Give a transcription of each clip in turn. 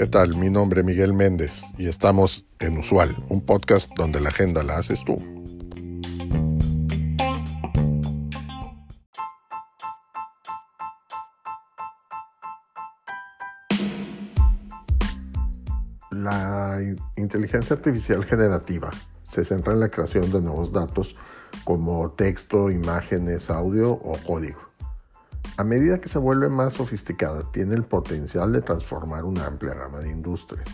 ¿Qué tal? Mi nombre es Miguel Méndez y estamos en Usual, un podcast donde la agenda la haces tú. La inteligencia artificial generativa se centra en la creación de nuevos datos como texto, imágenes, audio o código. A medida que se vuelve más sofisticada, tiene el potencial de transformar una amplia gama de industrias.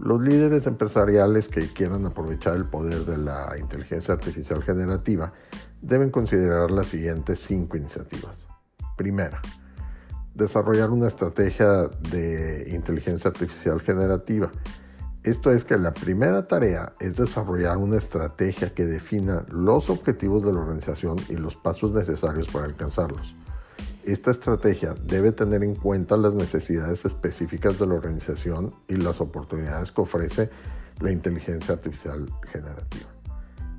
Los líderes empresariales que quieran aprovechar el poder de la inteligencia artificial generativa deben considerar las siguientes cinco iniciativas. Primera, desarrollar una estrategia de inteligencia artificial generativa esto es que la primera tarea es desarrollar una estrategia que defina los objetivos de la organización y los pasos necesarios para alcanzarlos. Esta estrategia debe tener en cuenta las necesidades específicas de la organización y las oportunidades que ofrece la inteligencia artificial generativa.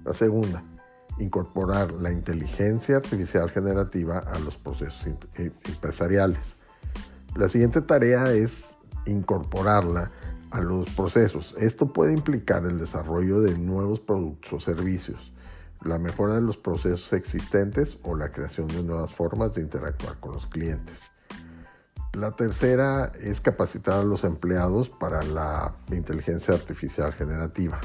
La segunda, incorporar la inteligencia artificial generativa a los procesos empresariales. La siguiente tarea es incorporarla a los procesos. Esto puede implicar el desarrollo de nuevos productos o servicios, la mejora de los procesos existentes o la creación de nuevas formas de interactuar con los clientes. La tercera es capacitar a los empleados para la inteligencia artificial generativa.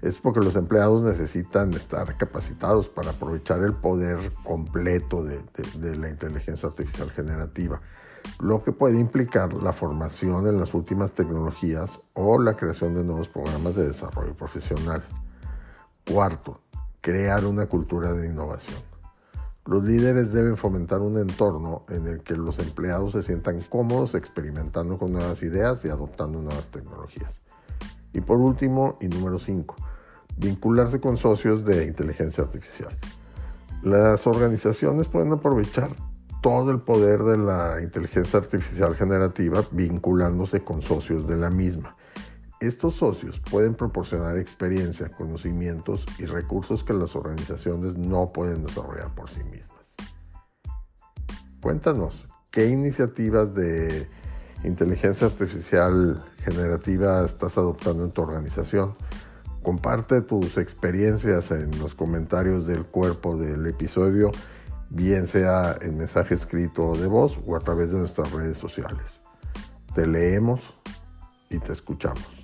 Es porque los empleados necesitan estar capacitados para aprovechar el poder completo de, la inteligencia artificial generativa lo que puede implicar la formación en las últimas tecnologías o la creación de nuevos programas de desarrollo profesional. Cuarto, crear una cultura de innovación. Los líderes deben fomentar un entorno en el que los empleados se sientan cómodos experimentando con nuevas ideas y adoptando nuevas tecnologías. Y por último, y número 5, vincularse con socios de inteligencia artificial. Las organizaciones pueden aprovechar todo el poder de la inteligencia artificial generativa vinculándose con socios de la misma. Estos socios pueden proporcionar experiencia, conocimientos y recursos que las organizaciones no pueden desarrollar por sí mismas. Cuéntanos, ¿qué iniciativas de inteligencia artificial generativa estás adoptando en tu organización? Comparte tus experiencias en los comentarios del cuerpo del episodio bien sea en mensaje escrito de voz o a través de nuestras redes sociales. Te leemos y te escuchamos.